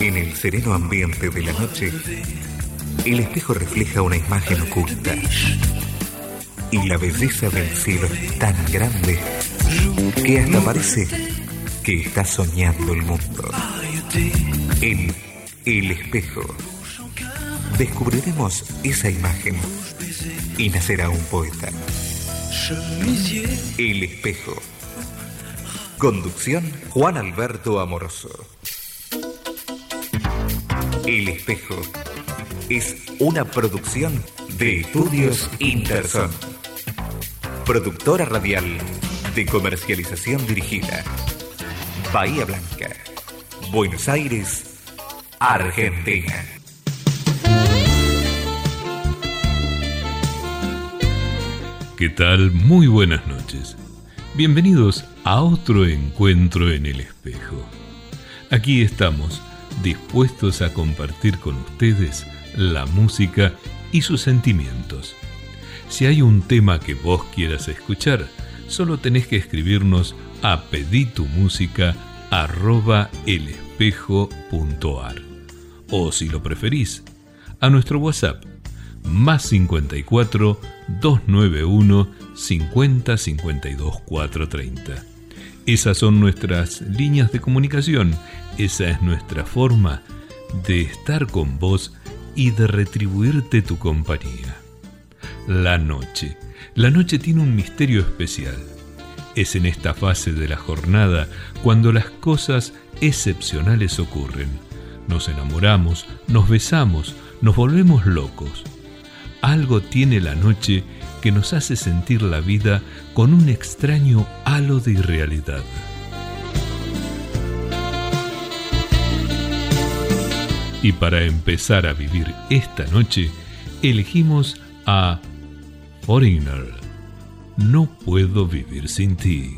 En el sereno ambiente de la noche, el espejo refleja una imagen oculta. Y la belleza del cielo es tan grande que hasta parece que está soñando el mundo. En el espejo descubriremos esa imagen y nacerá un poeta. El espejo. Conducción Juan Alberto Amoroso. El espejo es una producción de Estudios Interson. Productora radial de comercialización dirigida. Bahía Blanca, Buenos Aires, Argentina. ¿Qué tal? Muy buenas noches. Bienvenidos a otro encuentro en el espejo. Aquí estamos, dispuestos a compartir con ustedes la música y sus sentimientos. Si hay un tema que vos quieras escuchar, solo tenés que escribirnos a peditumusica@elespejo.ar o si lo preferís, a nuestro WhatsApp más 54 291 50 52 430. Esas son nuestras líneas de comunicación, esa es nuestra forma de estar con vos y de retribuirte tu compañía. La noche. La noche tiene un misterio especial. Es en esta fase de la jornada cuando las cosas excepcionales ocurren. Nos enamoramos, nos besamos, nos volvemos locos algo tiene la noche que nos hace sentir la vida con un extraño halo de irrealidad. Y para empezar a vivir esta noche, elegimos a Foreigner. No puedo vivir sin ti.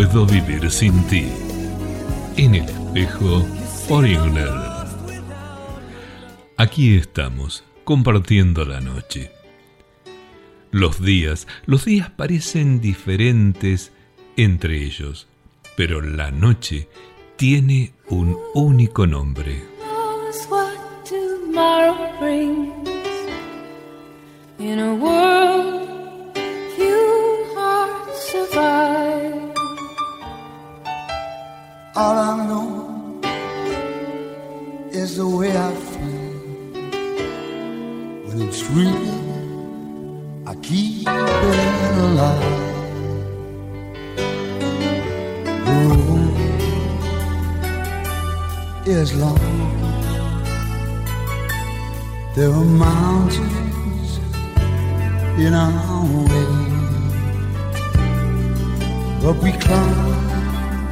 Puedo vivir sin ti. En el espejo Foreigner. Aquí estamos, compartiendo la noche. Los días, los días parecen diferentes entre ellos, pero la noche tiene un único nombre. In a world few hearts survive. All I know is the way I feel when it's real. I keep it alive. The road is long. There are mountains in our way. But we climb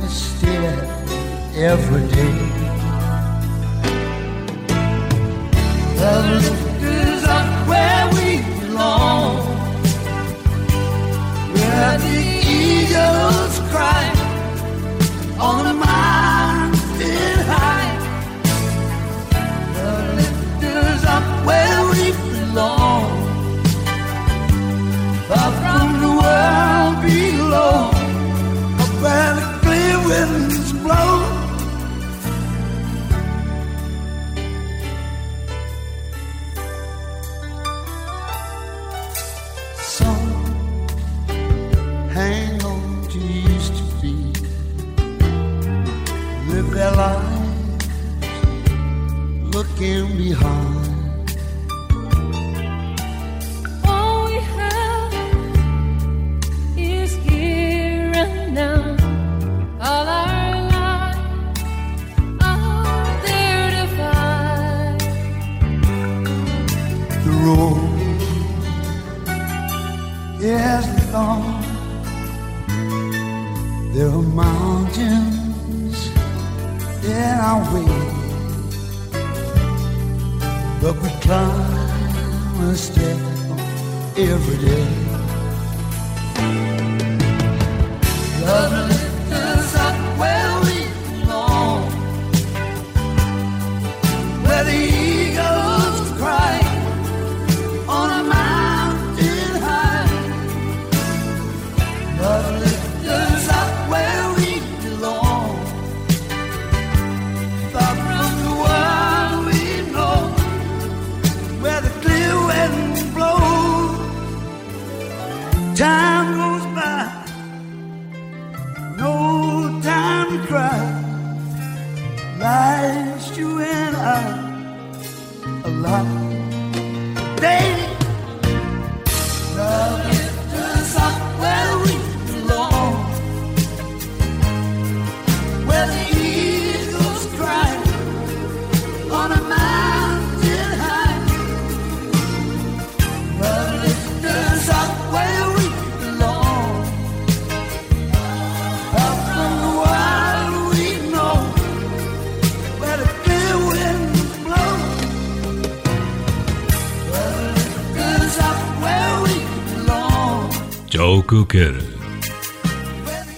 a stair every day. The lift is up where we belong, where the eagles cry on the mountain high. The lift is up where we belong far from the world below, where the clear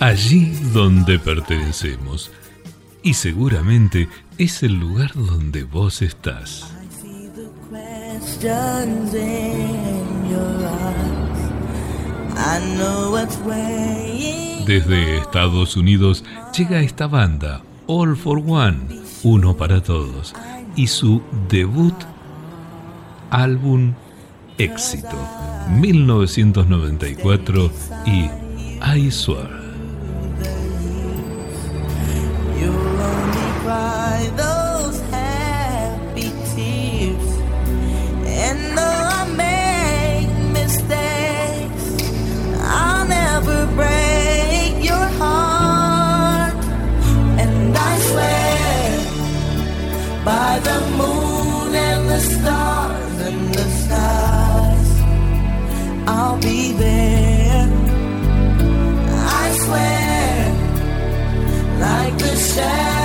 Allí donde pertenecemos. Y seguramente es el lugar donde vos estás. Desde Estados Unidos llega esta banda, All for One, uno para todos, y su debut álbum Éxito, 1994 y I Swear. You'll only like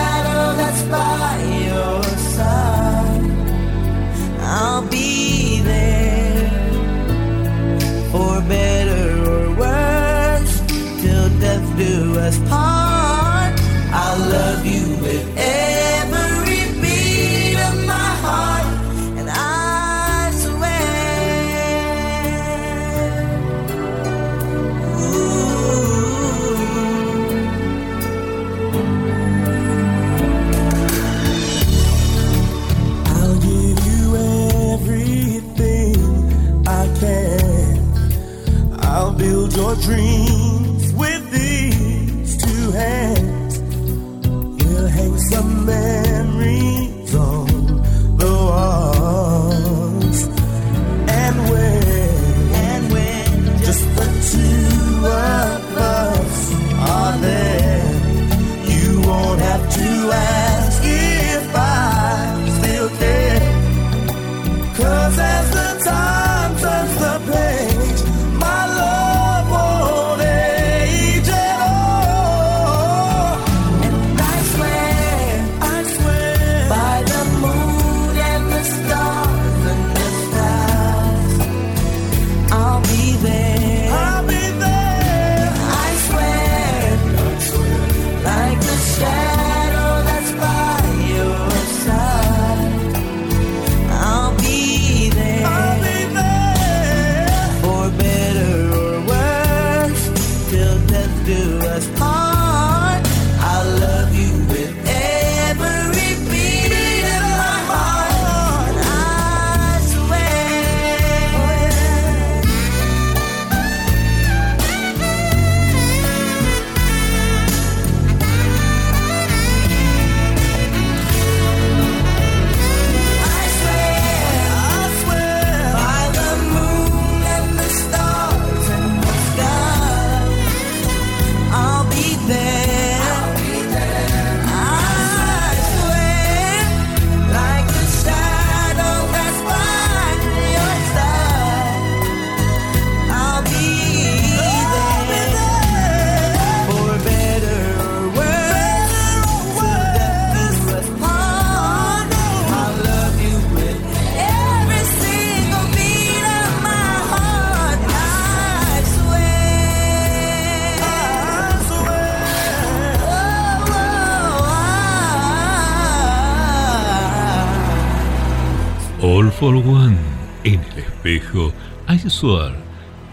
dijo, Aisuar,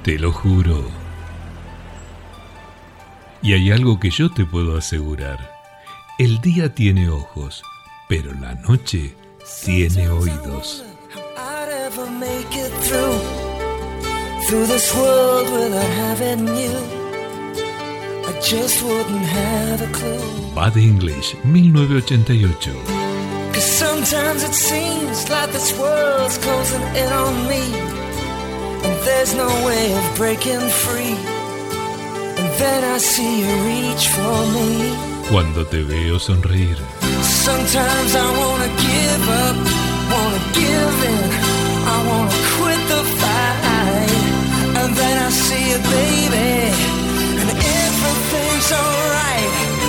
te lo juro. Y hay algo que yo te puedo asegurar. El día tiene ojos, pero la noche tiene oídos. Bad English, 1988. And there's no way of breaking free. And then I see you reach for me. Cuando te veo sonreír. Sometimes I wanna give up, wanna give in. I wanna quit the fight. And then I see you, baby. And everything's alright.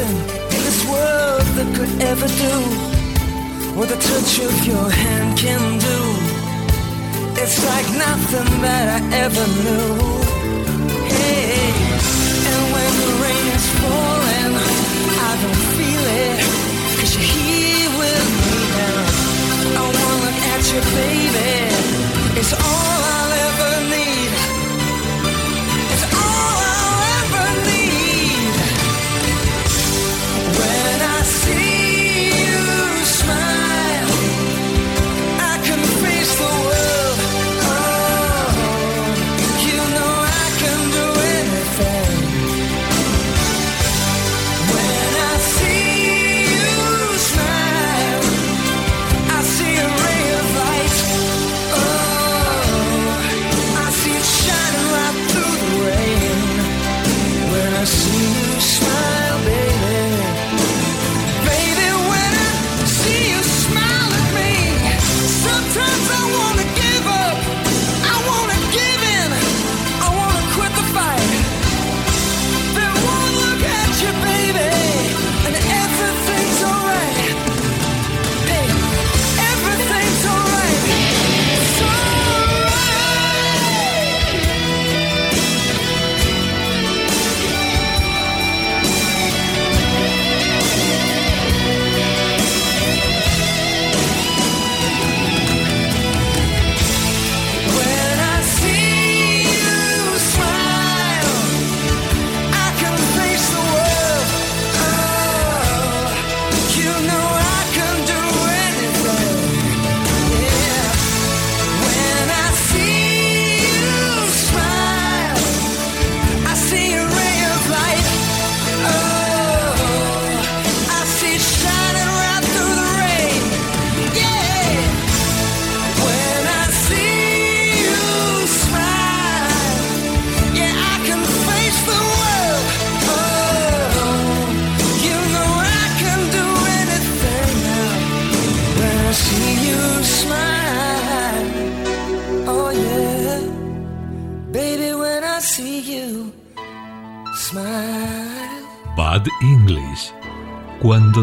nothing in this world that could ever do what the touch of your hand can do. It's like nothing that I ever knew. Hey, and when the rain is falling, I don't feel it. Cause you're here with me now. I wanna look at you, baby. It's all I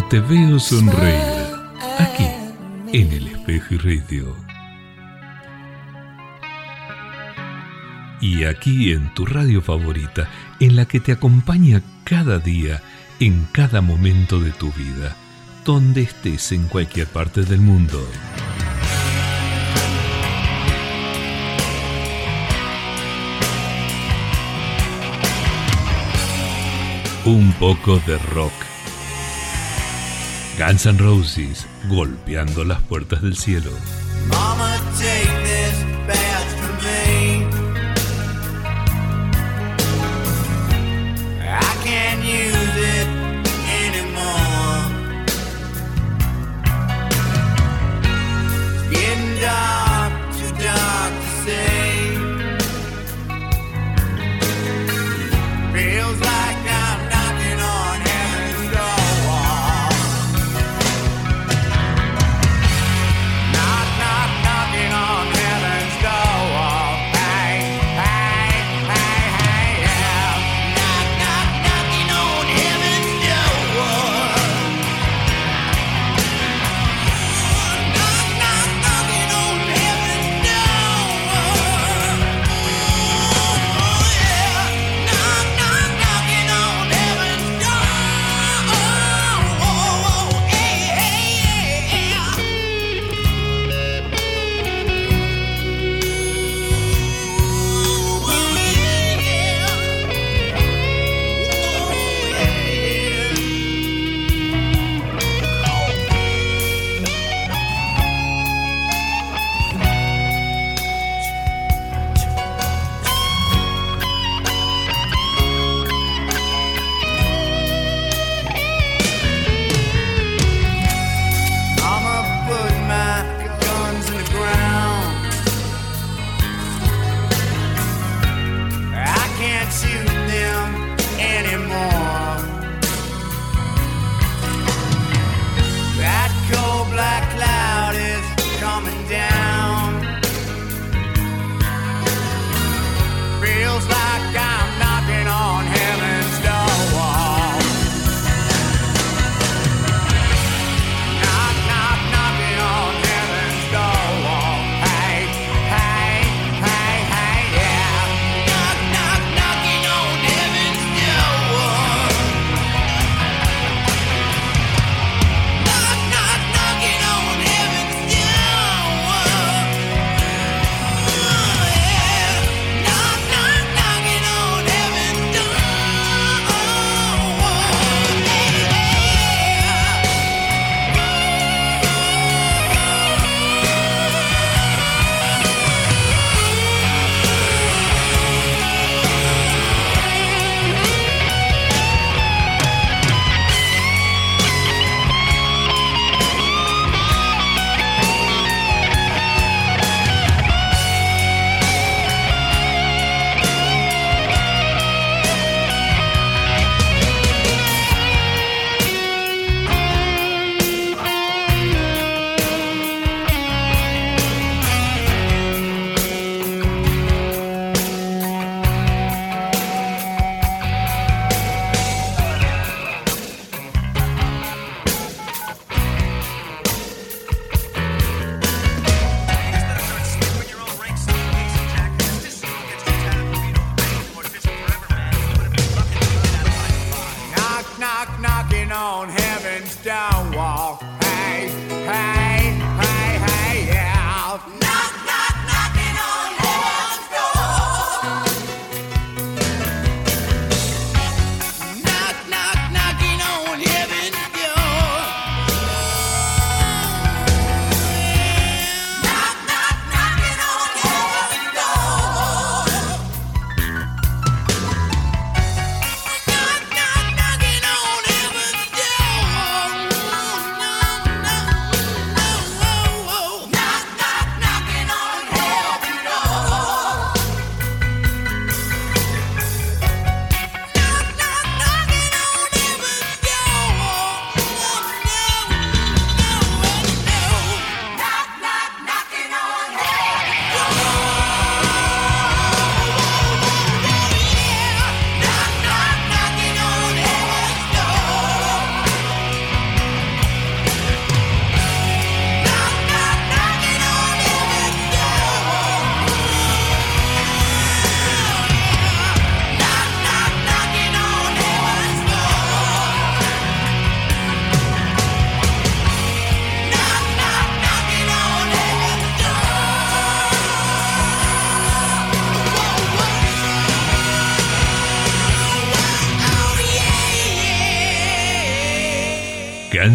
te veo sonreír. Aquí, en el espejo y radio. Y aquí en tu radio favorita, en la que te acompaña cada día, en cada momento de tu vida, donde estés en cualquier parte del mundo. Un poco de rock. Guns N' Roses golpeando las puertas del cielo.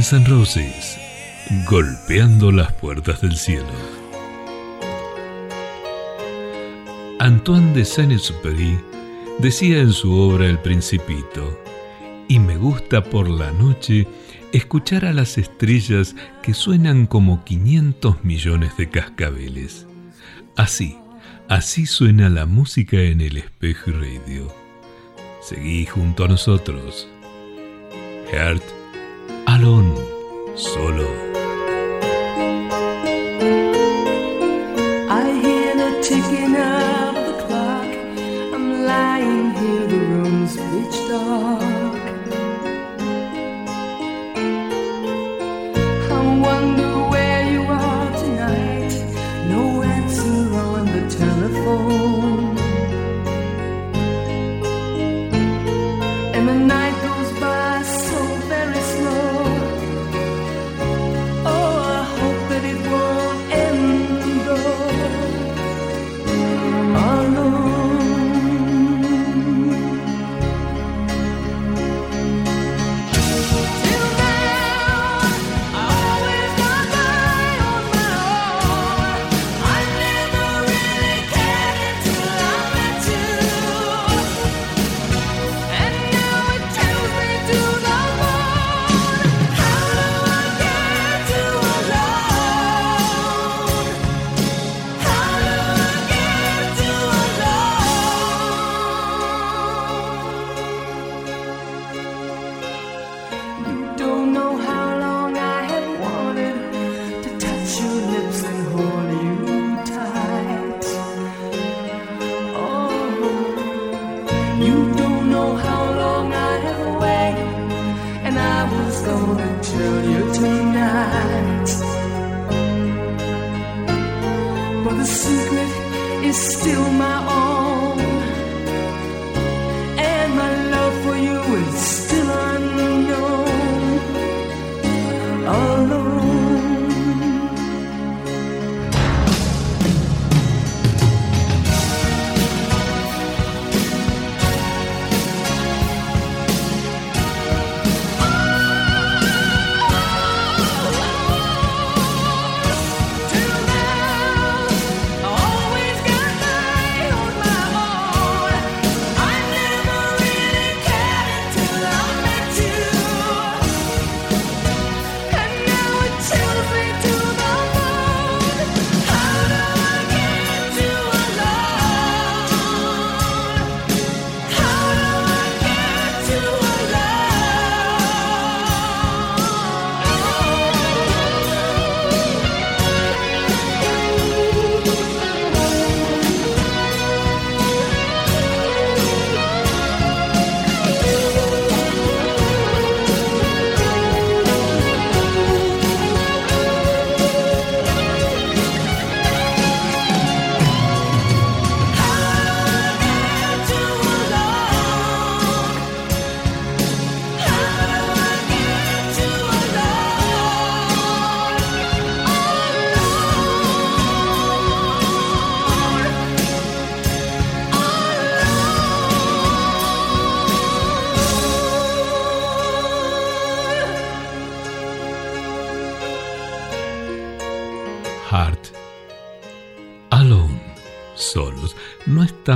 Guns N' Roses, golpeando las puertas del cielo. Antoine de Saint-Exupéry decía en su obra El Principito, y me gusta por la noche escuchar a las estrellas que suenan como 500 millones de cascabeles. Así, así suena la música en el espejo y radio. Seguí junto a nosotros. Heart Alon, solo.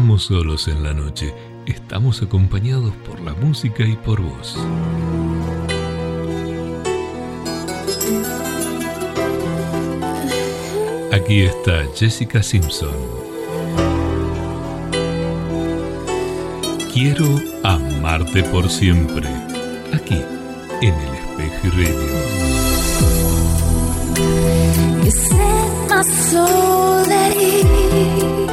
estamos solos en la noche, estamos acompañados por la música y por vos. Aquí está Jessica Simpson. Quiero amarte por siempre, aquí en el espejo radio. You.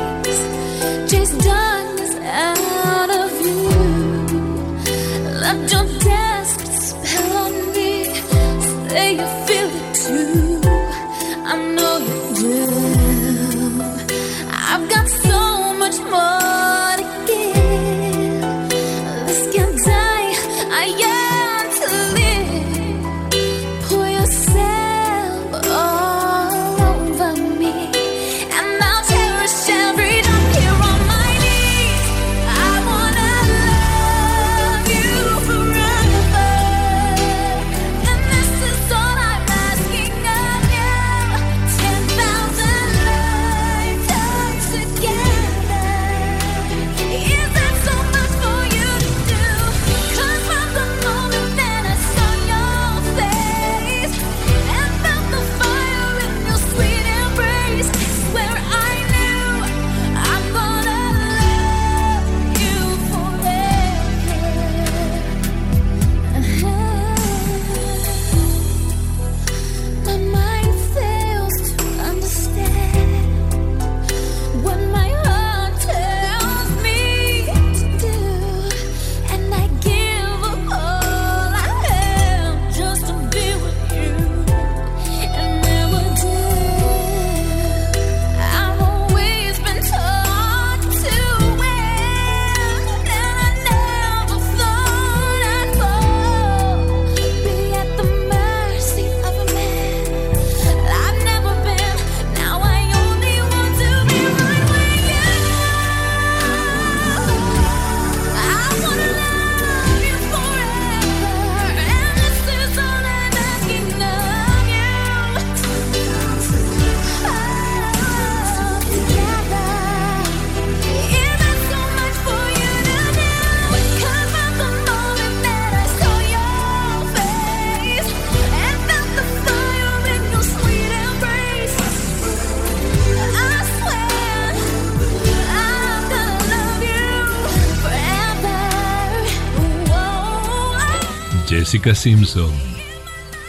Jessica Simpson.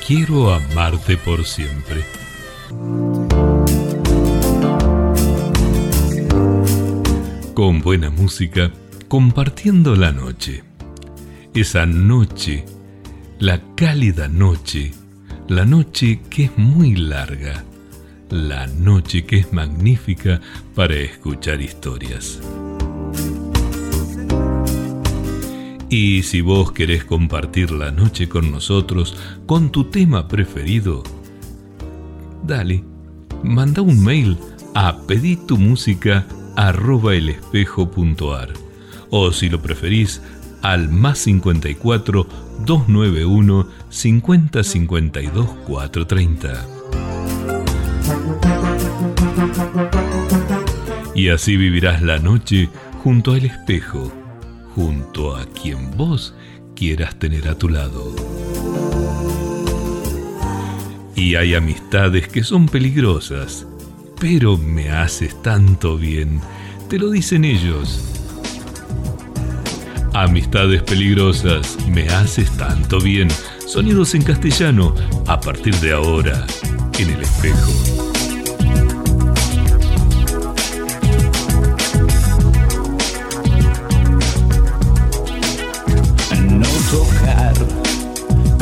Quiero amarte por siempre. Con buena música, compartiendo la noche. Esa noche, la cálida noche, la noche que es muy larga, la noche que es magnífica para escuchar historias. Y si vos querés compartir la noche con nosotros, con tu tema preferido, dale, manda un mail a peditumusica.elespejo.ar o si lo preferís, al más 54 291 50 52 430. Y así vivirás la noche junto al espejo junto a quien vos quieras tener a tu lado. Y hay amistades que son peligrosas, pero me haces tanto bien, te lo dicen ellos. Amistades peligrosas, me haces tanto bien. Sonidos en castellano, a partir de ahora, en el espejo.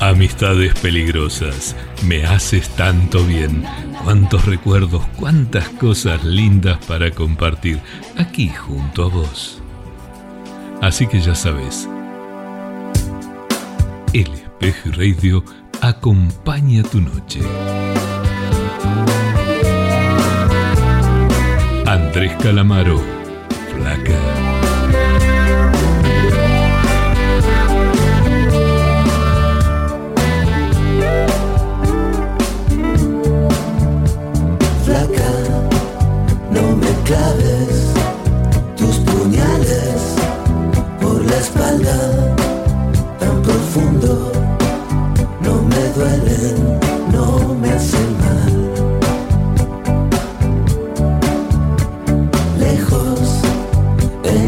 Amistades peligrosas, me haces tanto bien. Cuántos recuerdos, cuántas cosas lindas para compartir aquí junto a vos. Así que ya sabes, el espejo radio acompaña tu noche. Andrés Calamaro, Flaca.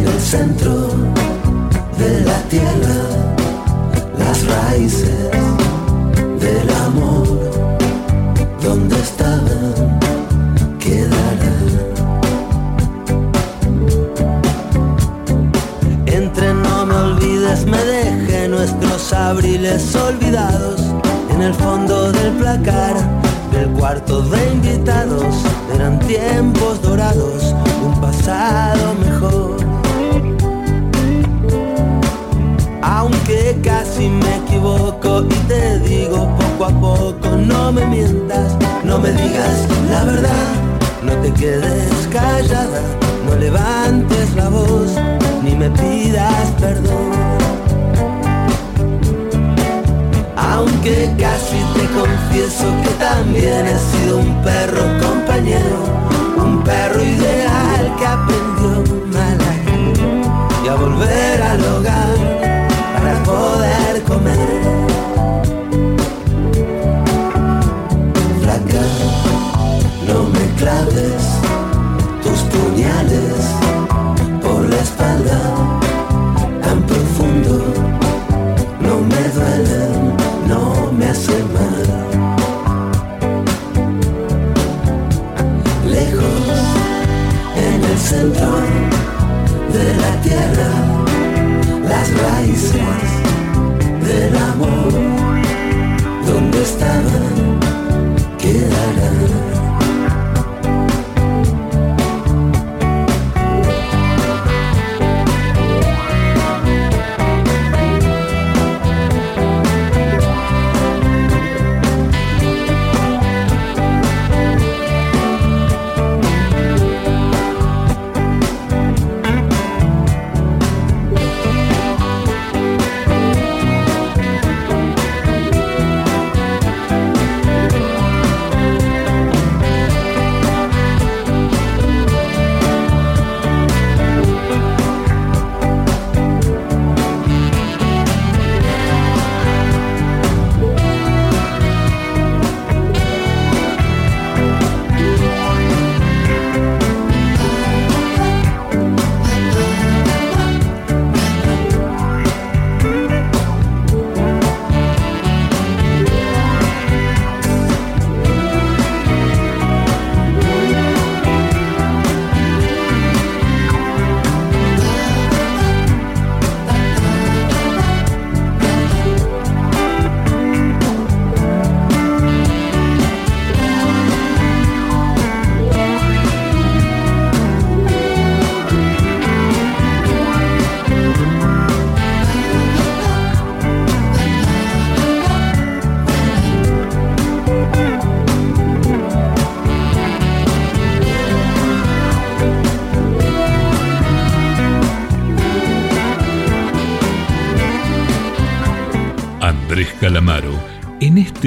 En el centro de la tierra, las raíces del amor, donde estaban, quedarán. Entre no me olvides, me dejé nuestros abriles olvidados en el fondo del placar del cuarto de invitados. Eran tiempos dorados, un pasado mejor. Casi me equivoco y te digo poco a poco, no me mientas, no me digas la verdad, no te quedes callada, no levantes la voz, ni me pidas perdón. Aunque casi te confieso que también he sido un perro compañero, un perro ideal que aprendió mal a y a volver al hogar comer.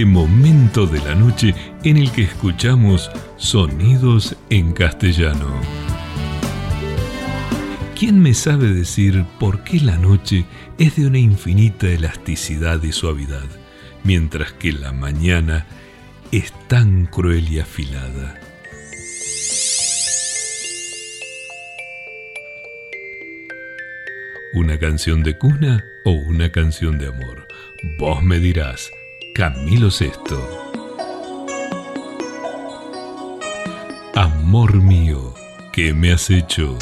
Momento de la noche en el que escuchamos sonidos en castellano. ¿Quién me sabe decir por qué la noche es de una infinita elasticidad y suavidad, mientras que la mañana es tan cruel y afilada? ¿Una canción de cuna o una canción de amor? Vos me dirás, Camilo Sesto. Amor mío, ¿qué me has hecho?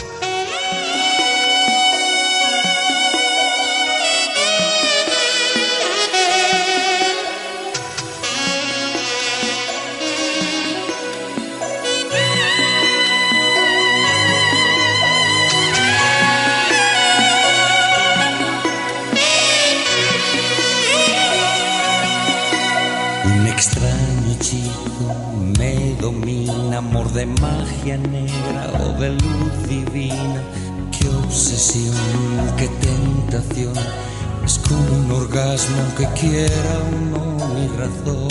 Orgasmo que quiera uno mi razón.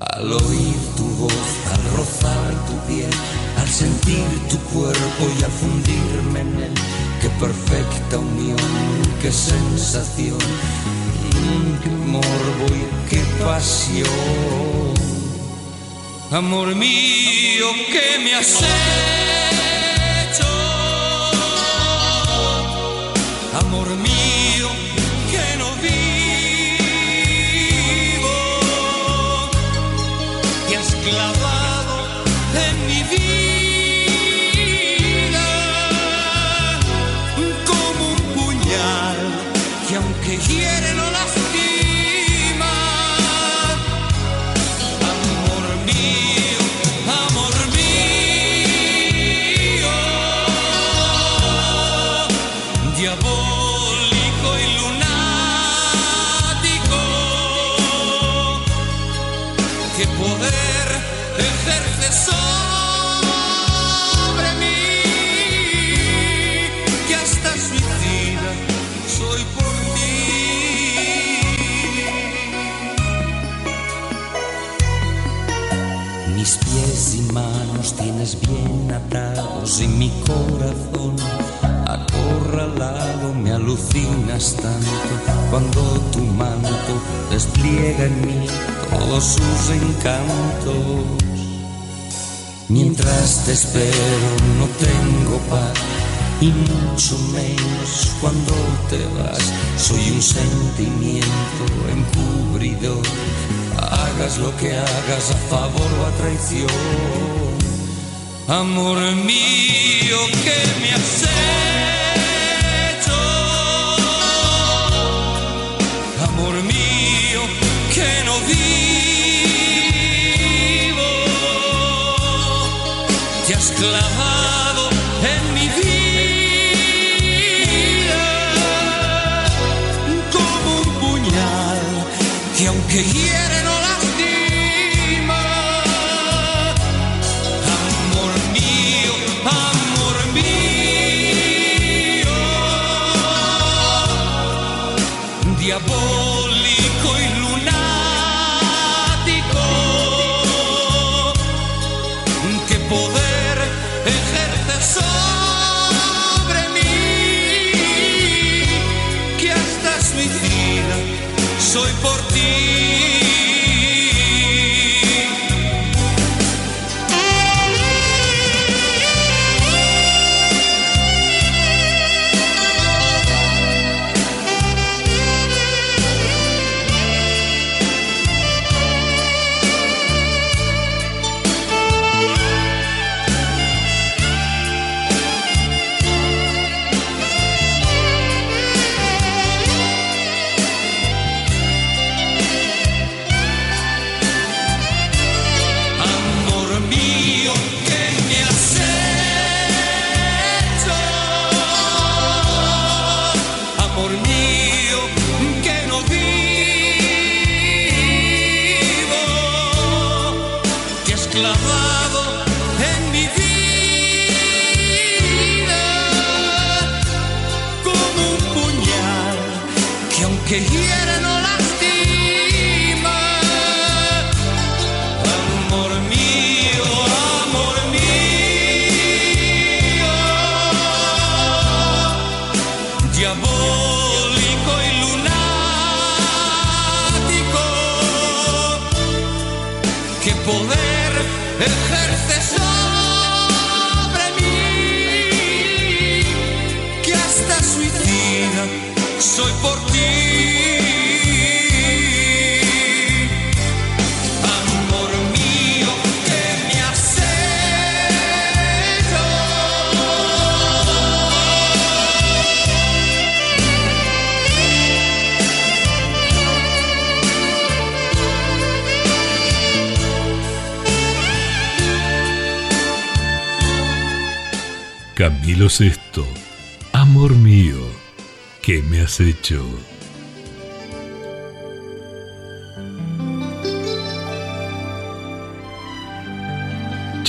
Al oír tu voz, al rozar tu piel, al sentir tu cuerpo y al fundirme en él, qué perfecta unión, qué sensación, qué morbo y qué pasión. Amor mío, ¿qué me has hecho? Amor mío, clavado en mi vida como un puñal. Que aunque hiere despliega en mí todos sus encantos. Mientras te espero no tengo paz y mucho menos cuando te vas. Soy un sentimiento encubridor. Hagas lo que hagas a favor o a traición. Amor mío, que me has clavado en mi vida como un puñal que aunque hiere no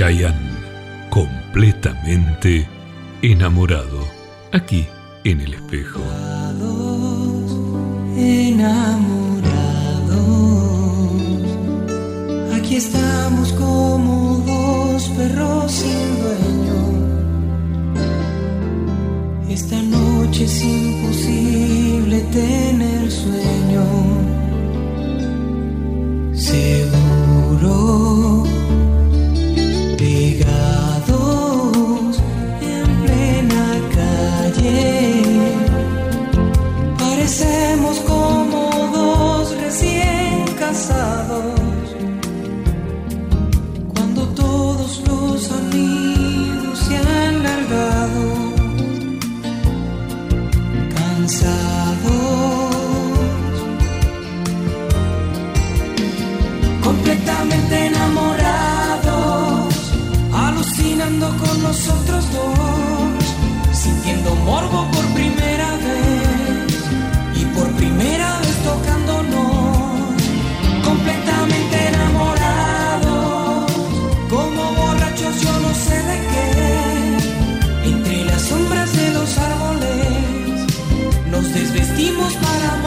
Chayanne, completamente enamorado, aquí en el espejo. Enamorados, aquí estamos como dos perros sin dueño. Esta noche es imposible tener sueño. Seguro para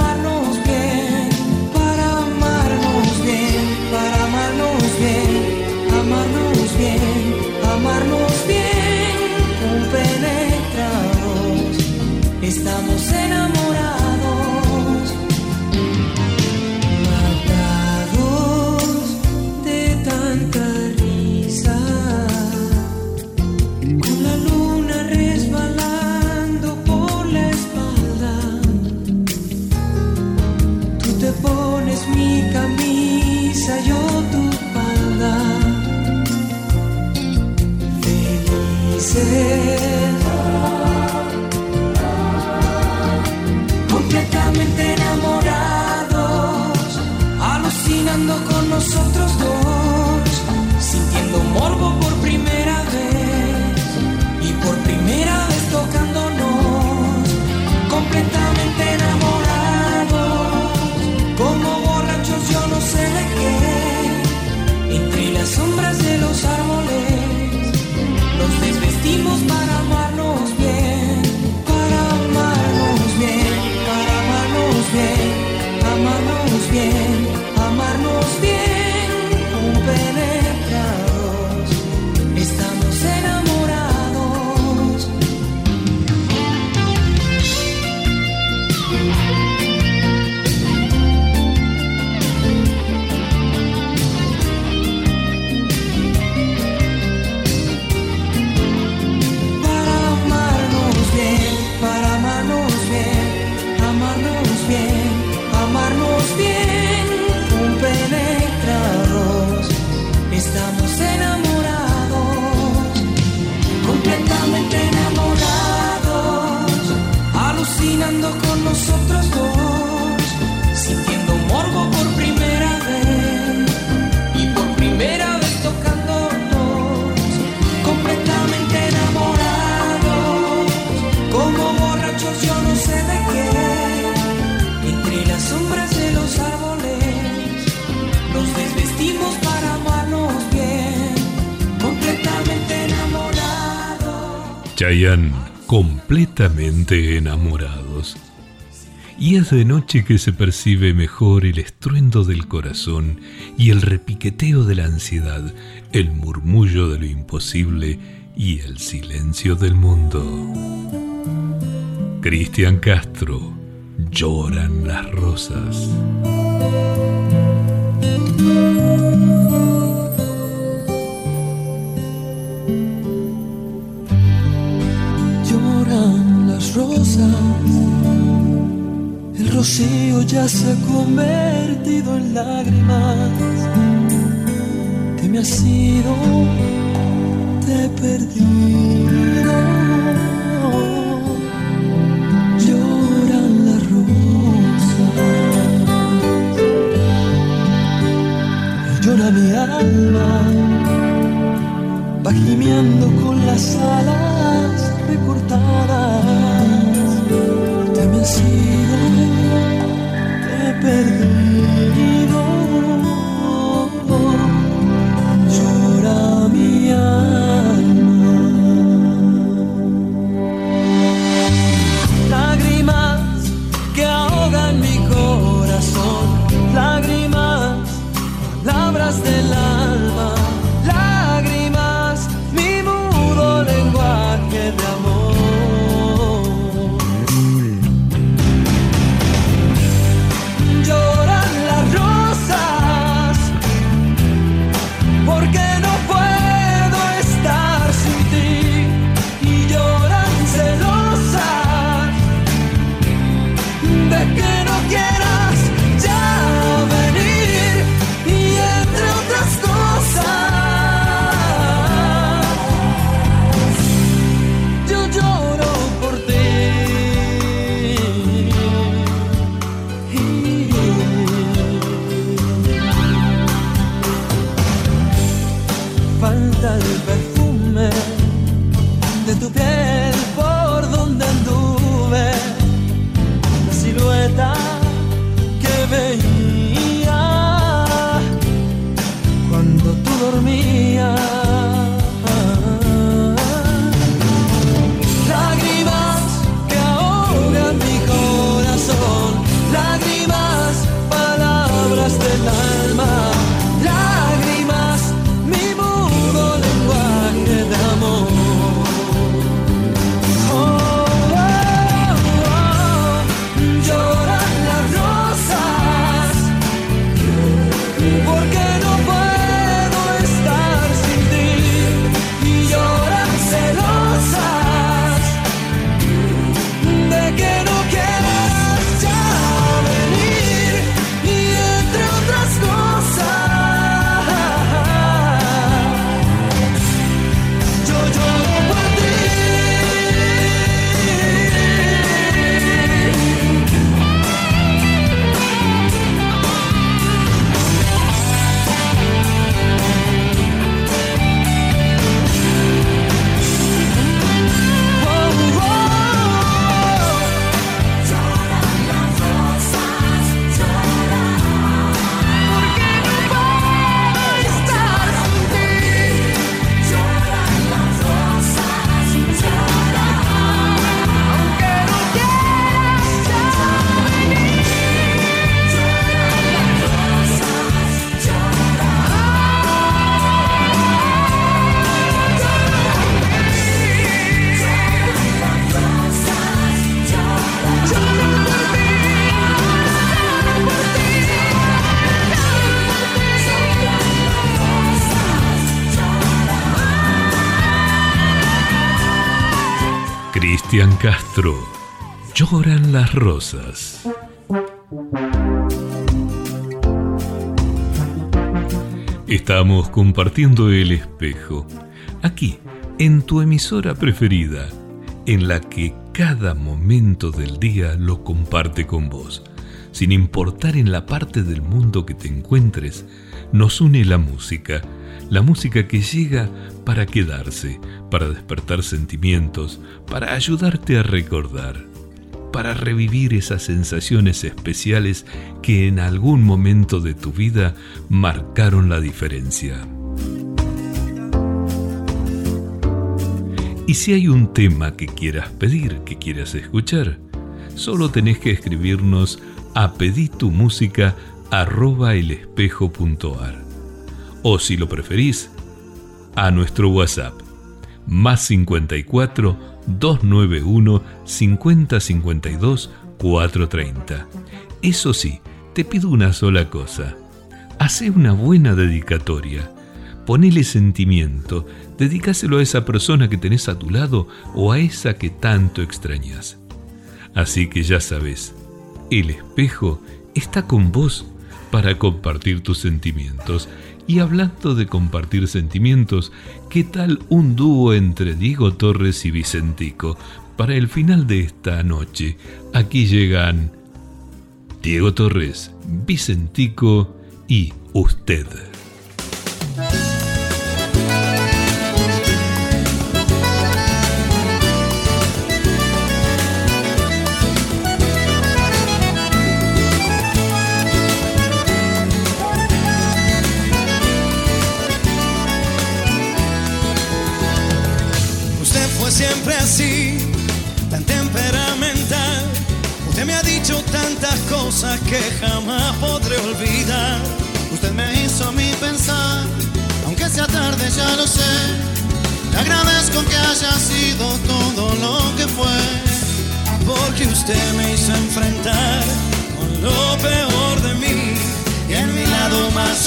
Chayanne, completamente enamorados. Y es de noche que se percibe mejor el estruendo del corazón y el repiqueteo de la ansiedad, el murmullo de lo imposible y el silencio del mundo. Cristian Castro, lloran las rosas. Rosas, el rocío ya se ha convertido en lágrimas. Que me has ido, te he perdido. Lloran las rosas, llora mi alma va gimiendo con las alas recortadas. Te me has ido, te he perdido. Llora mi alma. Castro, lloran las rosas. Estamos compartiendo el espejo, aquí, en tu emisora preferida, en la que cada momento del día lo comparte con vos. Sin importar en la parte del mundo que te encuentres, nos une la música, la música que llega para quedarse, para despertar sentimientos, para ayudarte a recordar, para revivir esas sensaciones especiales que en algún momento de tu vida marcaron la diferencia. Y si hay un tema que quieras pedir, que quieras escuchar, solo tenés que escribirnos a peditumusica@elespejo.ar o si lo preferís, a nuestro WhatsApp más 54 291 5052 430. Eso sí, te pido una sola cosa. Hace una buena dedicatoria. Ponele sentimiento, dedícaselo a esa persona que tenés a tu lado o a esa que tanto extrañas. Así que ya sabes, el espejo está con vos para compartir tus sentimientos y hablando de compartir sentimientos, ¿qué tal un dúo entre Diego Torres y Vicentico? Para el final de esta noche, aquí llegan Diego Torres, Vicentico y usted.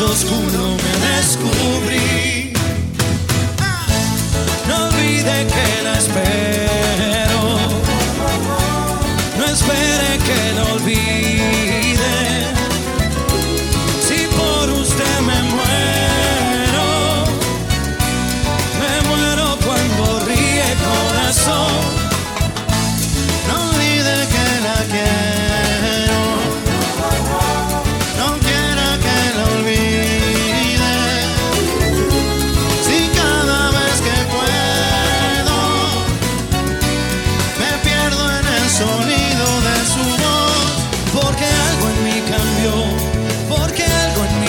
Oscuro me descubrí olvide que la espero. No espere que lo olvide.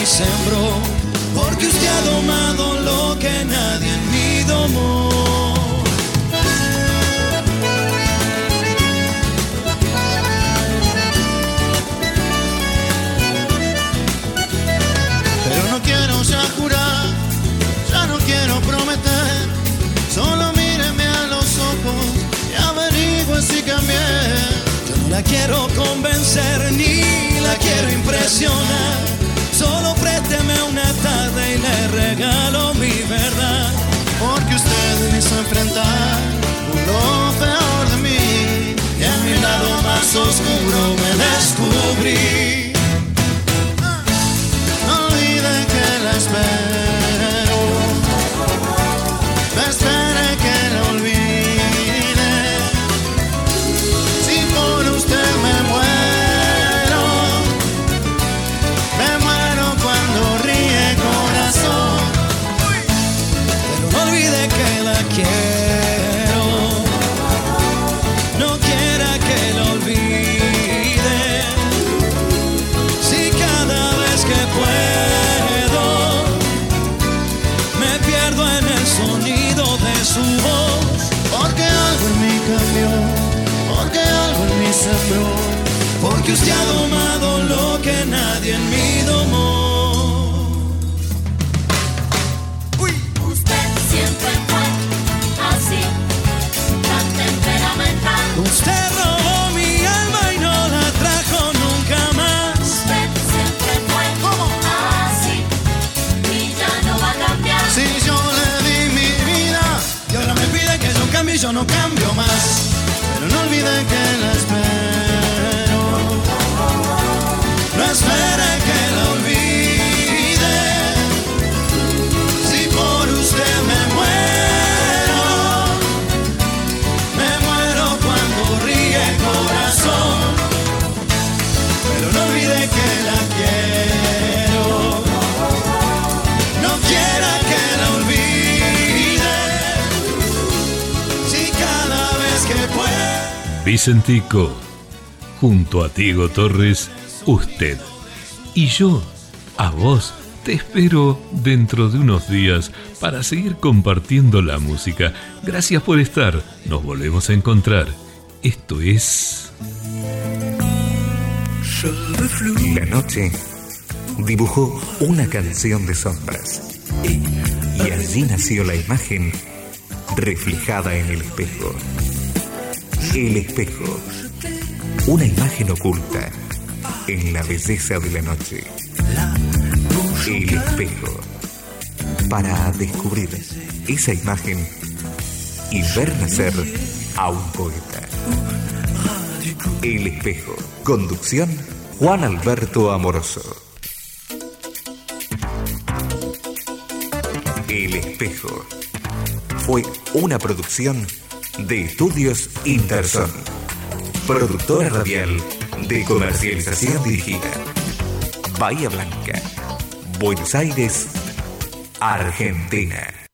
Sembró, porque usted ha domado lo que nadie en mí domó. Pero no quiero ya jurar, ya no quiero prometer. Solo míreme a los ojos y averigüe si cambié. Yo no la quiero convencer ni la quiero impresionar. Solo présteme una tarde y le regalo mi verdad. Porque usted me hizo enfrentar lo peor de mí. Y en mi lado más oscuro me descubrí. No olvide que la. yo no cambio más. Pero no olviden que Vicentico, junto a Diego Torres, usted. Y yo, a vos, te espero dentro de unos días para seguir compartiendo la música. Gracias por estar. Nos volvemos a encontrar. Esto es... La noche dibujó una canción de sombras. Y allí nació la imagen reflejada en el espejo. El espejo. Una imagen oculta en la belleza de la noche. El espejo. Para descubrir esa imagen y ver nacer a un poeta. El espejo. Conducción Juan Alberto Amoroso. El espejo. Fue una producción de Estudios Interson. Productora radial de comercialización dirigida. Bahía Blanca. Buenos Aires, Argentina.